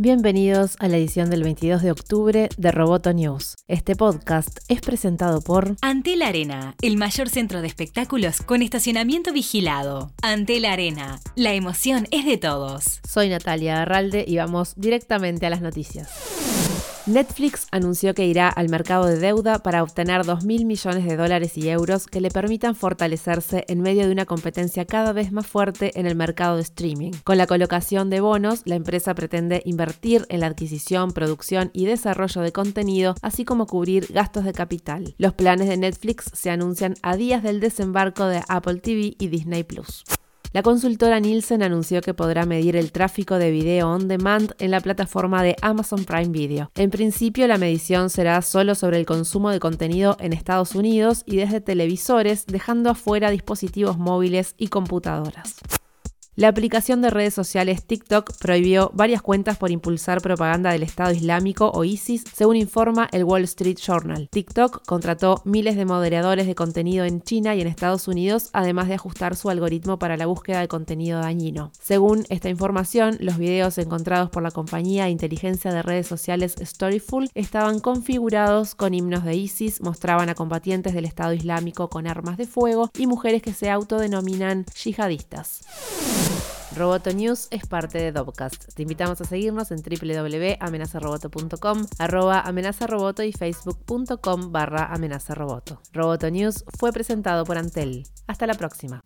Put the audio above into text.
Bienvenidos a la edición del 22 de octubre de Roboto News. Este podcast es presentado por Antel Arena, el mayor centro de espectáculos con estacionamiento vigilado. Antel Arena, la emoción es de todos. Soy Natalia Arralde y vamos directamente a las noticias. Netflix anunció que irá al mercado de deuda para obtener 2.000 millones de dólares y euros que le permitan fortalecerse en medio de una competencia cada vez más fuerte en el mercado de streaming. Con la colocación de bonos, la empresa pretende invertir en la adquisición, producción y desarrollo de contenido, así como cubrir gastos de capital. Los planes de Netflix se anuncian a días del desembarco de Apple TV y Disney Plus. La consultora Nielsen anunció que podrá medir el tráfico de video on demand en la plataforma de Amazon Prime Video. En principio, la medición será solo sobre el consumo de contenido en Estados Unidos y desde televisores, dejando afuera dispositivos móviles y computadoras. La aplicación de redes sociales TikTok prohibió varias cuentas por impulsar propaganda del Estado Islámico o ISIS, según informa el Wall Street Journal. TikTok contrató miles de moderadores de contenido en China y en Estados Unidos, además de ajustar su algoritmo para la búsqueda de contenido dañino. Según esta información, los videos encontrados por la compañía de inteligencia de redes sociales Storyful estaban configurados con himnos de ISIS, mostraban a combatientes del Estado Islámico con armas de fuego y mujeres que se autodenominan yihadistas. Roboto News es parte de Dobcast. Te invitamos a seguirnos en www.amenazaroboto.com, arroba amenazaroboto y facebook.com barra amenazaroboto. Roboto News fue presentado por Antel. Hasta la próxima.